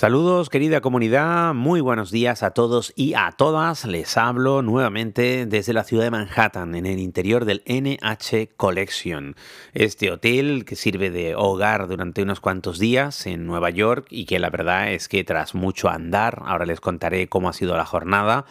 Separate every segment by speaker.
Speaker 1: Saludos querida comunidad, muy buenos días a todos y a todas. Les hablo nuevamente desde la ciudad de Manhattan, en el interior del NH Collection, este hotel que sirve de hogar durante unos cuantos días en Nueva York y que la verdad es que tras mucho andar, ahora les contaré cómo ha sido la jornada,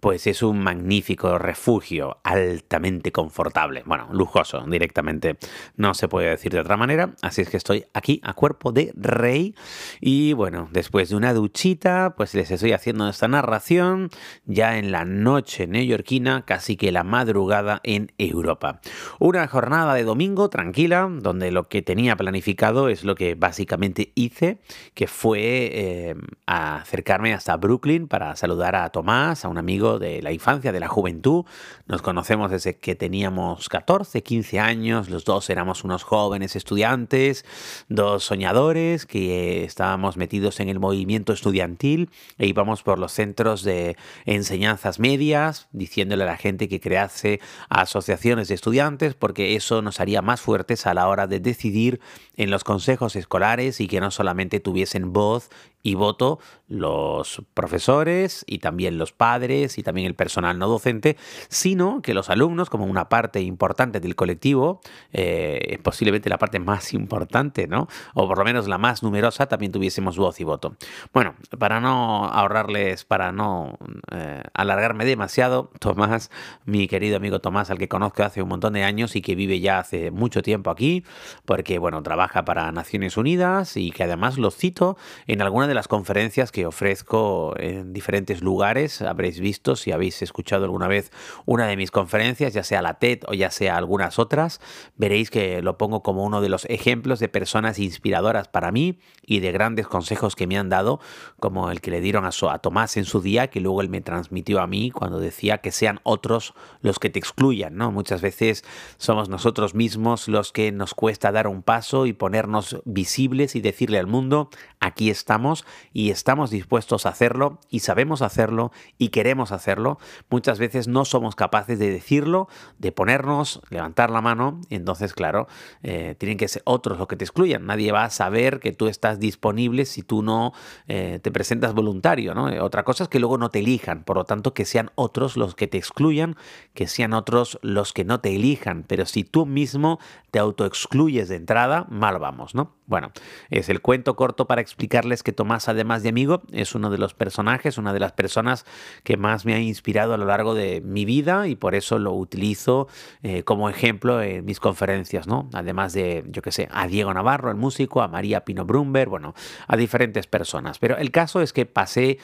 Speaker 1: pues es un magnífico refugio, altamente confortable, bueno, lujoso directamente, no se puede decir de otra manera, así es que estoy aquí a cuerpo de rey. Y bueno, después de una duchita, pues les estoy haciendo esta narración ya en la noche neoyorquina, casi que la madrugada en Europa. Una jornada de domingo tranquila, donde lo que tenía planificado es lo que básicamente hice, que fue eh, acercarme hasta Brooklyn para saludar a Tomás, a un amigo de la infancia, de la juventud. Nos conocemos desde que teníamos 14, 15 años. Los dos éramos unos jóvenes estudiantes, dos soñadores que estábamos metidos en el movimiento estudiantil e íbamos por los centros de enseñanzas medias diciéndole a la gente que crease asociaciones de estudiantes porque eso nos haría más fuertes a la hora de decidir en los consejos escolares y que no solamente tuviesen voz y voto los profesores y también los padres y también el personal no docente, sino que los alumnos, como una parte importante del colectivo, eh, posiblemente la parte más importante, ¿no? O por lo menos la más numerosa, también tuviésemos voz y voto. Bueno, para no ahorrarles, para no eh, alargarme demasiado, Tomás, mi querido amigo Tomás, al que conozco hace un montón de años y que vive ya hace mucho tiempo aquí, porque, bueno, trabaja para Naciones Unidas y que además lo cito en alguna de las conferencias que ofrezco en diferentes lugares. Habréis visto, si habéis escuchado alguna vez una de mis conferencias, ya sea la TED o ya sea algunas otras, veréis que lo pongo como uno de los ejemplos de personas inspiradoras para mí y de grandes consejos que me han dado, como el que le dieron a, a Tomás en su día, que luego él me transmitió a mí cuando decía que sean otros los que te excluyan, ¿no? Muchas veces somos nosotros mismos los que nos cuesta dar un paso y ponernos visibles y decirle al mundo, aquí estamos y estamos dispuestos a hacerlo y sabemos hacerlo y queremos hacerlo, muchas veces no somos capaces de decirlo, de ponernos, levantar la mano, entonces, claro, eh, tienen que ser otros los que te excluyan. Nadie va a saber que tú estás disponible si tú no eh, te presentas voluntario. ¿no? Otra cosa es que luego no te elijan, por lo tanto, que sean otros los que te excluyan, que sean otros los que no te elijan. Pero si tú mismo te autoexcluyes de entrada, mal vamos, ¿no? Bueno, es el cuento corto para explicarles que Tomás, además de amigo, es uno de los personajes, una de las personas que más me ha inspirado a lo largo de mi vida y por eso lo utilizo eh, como ejemplo en mis conferencias, ¿no? Además de, yo qué sé, a Diego Navarro, el músico, a María Pino Brumber, bueno, a diferentes personas. Pero el caso es que pasé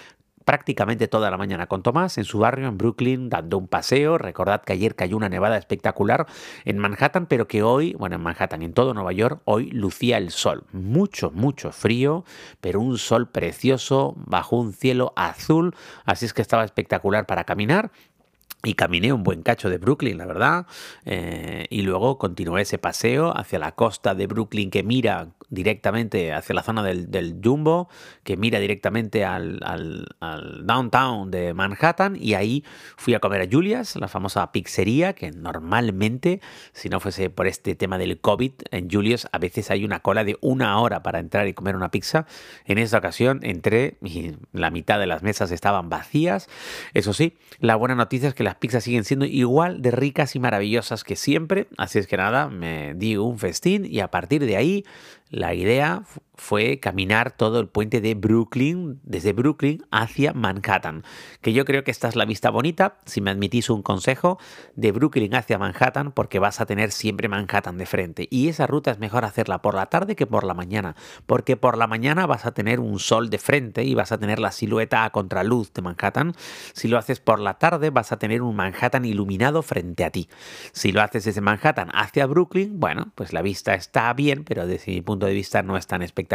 Speaker 1: prácticamente toda la mañana con Tomás en su barrio en Brooklyn dando un paseo. Recordad que ayer cayó una nevada espectacular en Manhattan, pero que hoy, bueno, en Manhattan y en todo Nueva York, hoy lucía el sol. Mucho, mucho frío, pero un sol precioso bajo un cielo azul. Así es que estaba espectacular para caminar y caminé un buen cacho de Brooklyn, la verdad. Eh, y luego continué ese paseo hacia la costa de Brooklyn que mira directamente hacia la zona del, Jumbo, que mira directamente al, downtown de Manhattan. Y ahí fui a comer a Julia's, la famosa pizzería, que normalmente, si no fuese por este tema del COVID, en Julia's a veces hay una cola de una hora para entrar y comer una pizza. En esta ocasión entré y la mitad de las mesas estaban vacías. Eso sí, la buena noticia es que la las pizzas siguen siendo igual de ricas y maravillosas que siempre. Así es que nada, me di un festín y a partir de ahí la idea fue caminar todo el puente de Brooklyn, desde Brooklyn hacia Manhattan. Que yo creo que esta es la vista bonita, si me admitís un consejo, de Brooklyn hacia Manhattan, porque vas a tener siempre Manhattan de frente. Y esa ruta es mejor hacerla por la tarde que por la mañana, porque por la mañana vas a tener un sol de frente y vas a tener la silueta a contraluz de Manhattan. Si lo haces por la tarde, vas a tener un Manhattan iluminado frente a ti. Si lo haces desde Manhattan hacia Brooklyn, bueno, pues la vista está bien, pero desde mi punto de vista no es tan espectacular.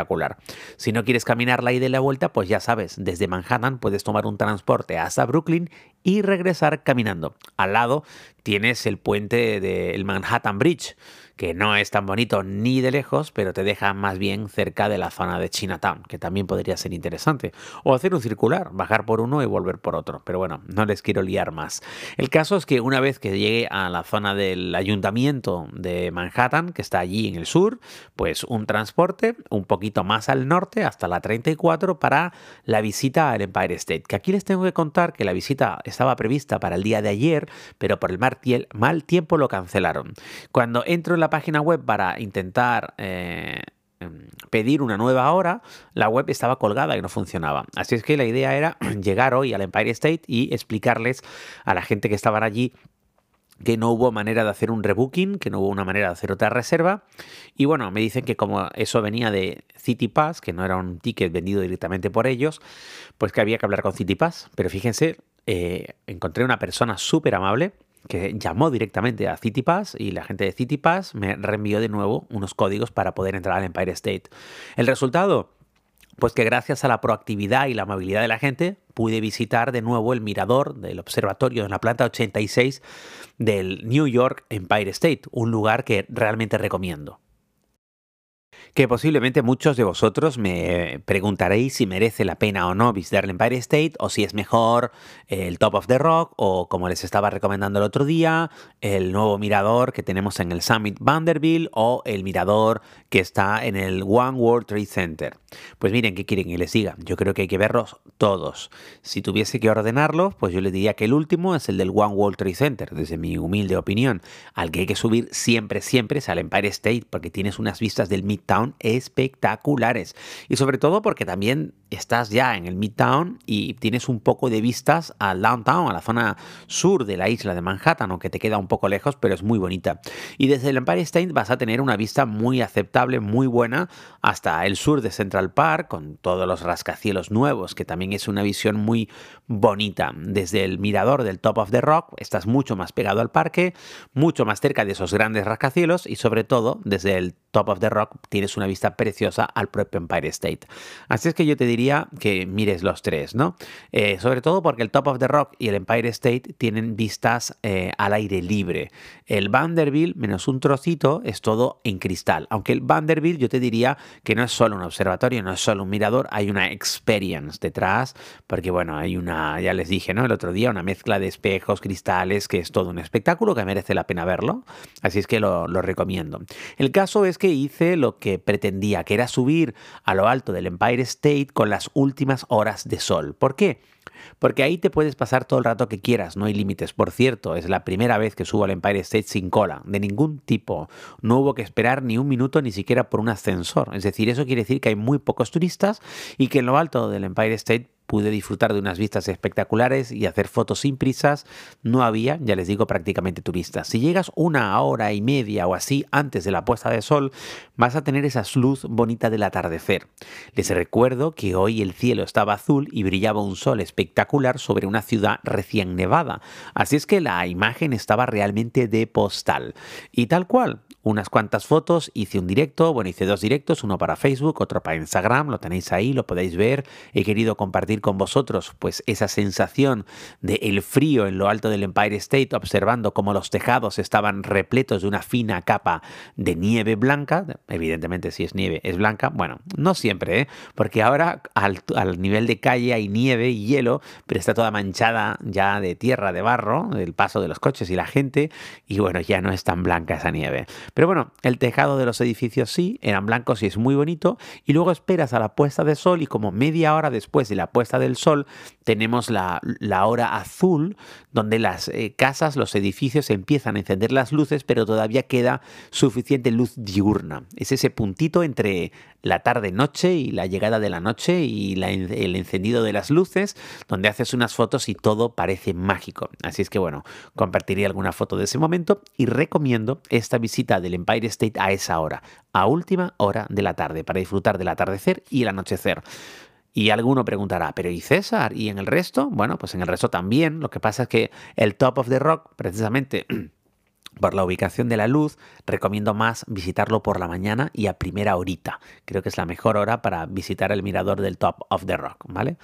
Speaker 1: Si no quieres caminar la ida y la vuelta, pues ya sabes, desde Manhattan puedes tomar un transporte hasta Brooklyn y regresar caminando. Al lado tienes el puente del Manhattan Bridge que no es tan bonito ni de lejos, pero te deja más bien cerca de la zona de Chinatown, que también podría ser interesante. O hacer un circular, bajar por uno y volver por otro. Pero bueno, no les quiero liar más. El caso es que una vez que llegue a la zona del ayuntamiento de Manhattan, que está allí en el sur, pues un transporte un poquito más al norte, hasta la 34, para la visita al Empire State. Que aquí les tengo que contar que la visita estaba prevista para el día de ayer, pero por el mal tiempo lo cancelaron. Cuando entro en la página web para intentar eh, em, pedir una nueva hora, la web estaba colgada y no funcionaba. Así es que la idea era llegar hoy al Empire State y explicarles a la gente que estaban allí que no hubo manera de hacer un rebooking, que no hubo una manera de hacer otra reserva. Y bueno, me dicen que como eso venía de City Pass, que no era un ticket vendido directamente por ellos, pues que había que hablar con City Pass. Pero fíjense, eh, encontré una persona súper amable que llamó directamente a CityPass y la gente de CityPass me reenvió de nuevo unos códigos para poder entrar al Empire State. El resultado, pues que gracias a la proactividad y la amabilidad de la gente pude visitar de nuevo el mirador del observatorio en la planta 86 del New York Empire State, un lugar que realmente recomiendo que posiblemente muchos de vosotros me preguntaréis si merece la pena o no visitar el Empire State o si es mejor el Top of the Rock o como les estaba recomendando el otro día, el nuevo mirador que tenemos en el Summit Vanderbilt o el mirador que está en el One World Trade Center. Pues miren, ¿qué quieren que les diga? Yo creo que hay que verlos todos. Si tuviese que ordenarlos, pues yo les diría que el último es el del One World Trade Center, desde mi humilde opinión. Al que hay que subir siempre, siempre es al Empire State porque tienes unas vistas del Midtown espectaculares. Y sobre todo porque también estás ya en el Midtown y tienes un poco de vistas al downtown, a la zona sur de la isla de Manhattan, aunque te queda un poco lejos, pero es muy bonita. Y desde el Empire State vas a tener una vista muy aceptable, muy buena, hasta el sur de Central Park, con todos los rascacielos nuevos, que también es una visión muy bonita. Desde el mirador del Top of the Rock estás mucho más pegado al parque, mucho más cerca de esos grandes rascacielos y sobre todo desde el Top of the Rock tienes una vista preciosa al propio Empire State. Así es que yo te diría que mires los tres, ¿no? Eh, sobre todo porque el Top of the Rock y el Empire State tienen vistas eh, al aire libre. El Vanderbilt, menos un trocito, es todo en cristal. Aunque el Vanderbilt yo te diría que no es solo un observatorio, no es solo un mirador, hay una experience detrás, porque bueno, hay una, ya les dije, ¿no? El otro día, una mezcla de espejos, cristales, que es todo un espectáculo que merece la pena verlo. Así es que lo recomiendo. El caso es que hice lo que pretendía, que era subir a lo alto del Empire State con las últimas horas de sol. ¿Por qué? Porque ahí te puedes pasar todo el rato que quieras, no hay límites. Por cierto, es la primera vez que subo al Empire State sin cola, de ningún tipo. No hubo que esperar ni un minuto ni siquiera por un ascensor. Es decir, eso quiere decir que hay muy pocos turistas y que en lo alto del Empire State pude disfrutar de unas vistas espectaculares y hacer fotos sin prisas. No había, ya les digo, prácticamente turistas. Si llegas una hora y media o así antes de la puesta de sol, vas a tener esa luz bonita del atardecer. Les recuerdo que hoy el cielo estaba azul y brillaba un sol espectacular sobre una ciudad recién nevada. Así es que la imagen estaba realmente de postal. Y tal cual, unas cuantas fotos, hice un directo, bueno, hice dos directos, uno para Facebook, otro para Instagram, lo tenéis ahí, lo podéis ver. He querido compartir con vosotros pues esa sensación de el frío en lo alto del Empire State, observando cómo los tejados estaban repletos de una fina capa de nieve blanca. Evidentemente si es nieve es blanca, bueno, no siempre, ¿eh? porque ahora al, nivel de calle hay nieve y hielo, pero está toda manchada ya de tierra, de barro, del paso de los coches y la gente, y bueno, ya no es tan blanca esa nieve. Pero bueno, el tejado de los edificios sí, eran blancos y es muy bonito. Y luego esperas a la puesta de sol y como media hora después de la puesta del sol tenemos la, hora azul, donde las eh, casas, los edificios empiezan a encender las luces, pero todavía queda suficiente luz diurna. Es ese puntito entre la tarde-noche y la llegada de la noche y el encendido de las luces, donde haces unas fotos y todo parece mágico. Así es que bueno, compartiré alguna foto de ese momento y recomiendo esta visita del Empire State a esa hora, a última hora de la tarde, para disfrutar del atardecer y el anochecer. Y alguno preguntará, ¿pero y César? ¿Y en el resto? Bueno, pues en el resto también. Lo que pasa es que el Top of the Rock, precisamente por la ubicación de la luz, recomiendo más visitarlo por la mañana y a primera horita. Creo que es la mejor hora para visitar el mirador del Top of the Rock, ¿vale?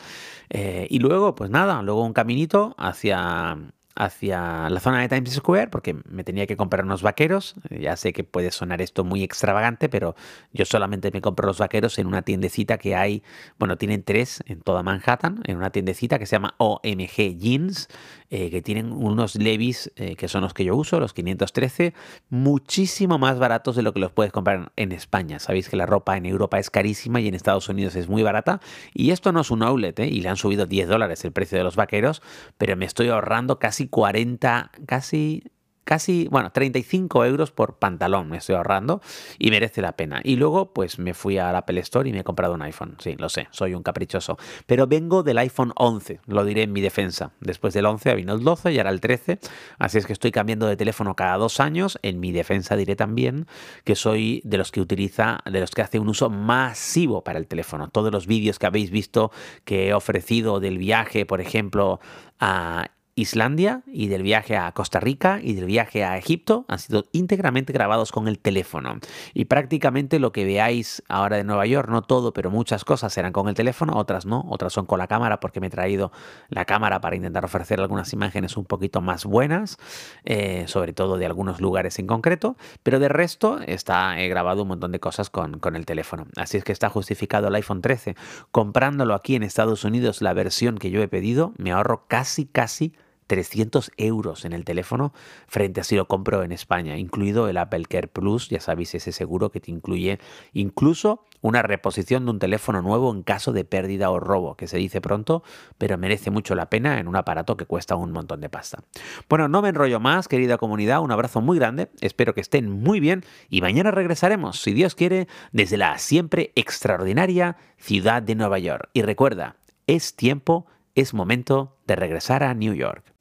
Speaker 1: Eh, y luego, pues nada, luego un caminito hacia hacia la zona de Times Square porque me tenía que comprar unos vaqueros. Ya sé que puede sonar esto muy extravagante, pero yo solamente me compro los vaqueros en una tiendecita que hay, bueno, tienen tres en toda Manhattan, en una tiendecita que se llama OMG Jeans, eh, que tienen unos Levis eh, que son los que yo uso, los 513, muchísimo más baratos de lo que los puedes comprar en España. Sabéis que la ropa en Europa es carísima y en Estados Unidos es muy barata. Y esto no es un outlet, ¿eh? y le han subido 10 dólares el precio de los vaqueros, pero me estoy ahorrando casi 40, casi casi, bueno, 35 euros por pantalón me estoy ahorrando y merece la pena. Y luego, pues me fui a la Apple Store y me he comprado un iPhone. Sí, lo sé, soy un caprichoso. Pero vengo del iPhone 11, lo diré en mi defensa. Después del 11 vino el 12 y ahora el 13. Así es que estoy cambiando de teléfono cada dos años. En mi defensa diré también que soy de los que utiliza, de los que hace un uso masivo para el teléfono. Todos los vídeos que habéis visto que he ofrecido del viaje, por ejemplo, a Islandia y del viaje a Costa Rica y del viaje a Egipto han sido íntegramente grabados con el teléfono. Y prácticamente lo que veáis ahora de Nueva York, no todo, pero muchas cosas serán con el teléfono, otras no, otras son con la cámara porque me he traído la cámara para intentar ofrecer algunas imágenes un poquito más buenas, eh, sobre todo de algunos lugares en concreto, pero de resto está he grabado un montón de cosas con, con el teléfono. Así es que está justificado el iPhone 13. Comprándolo aquí en Estados Unidos, la versión que yo he pedido, me ahorro casi, casi 300 euros en el teléfono frente a si lo compro en España, incluido el Apple Care Plus, ya sabéis, ese seguro que te incluye incluso una reposición de un teléfono nuevo en caso de pérdida o robo, que se dice pronto, pero merece mucho la pena en un aparato que cuesta un montón de pasta. Bueno, no me enrollo más, querida comunidad, un abrazo muy grande, espero que estén muy bien y mañana regresaremos, si Dios quiere, desde la siempre extraordinaria ciudad de Nueva York. Y recuerda, es tiempo es momento de regresar a New York.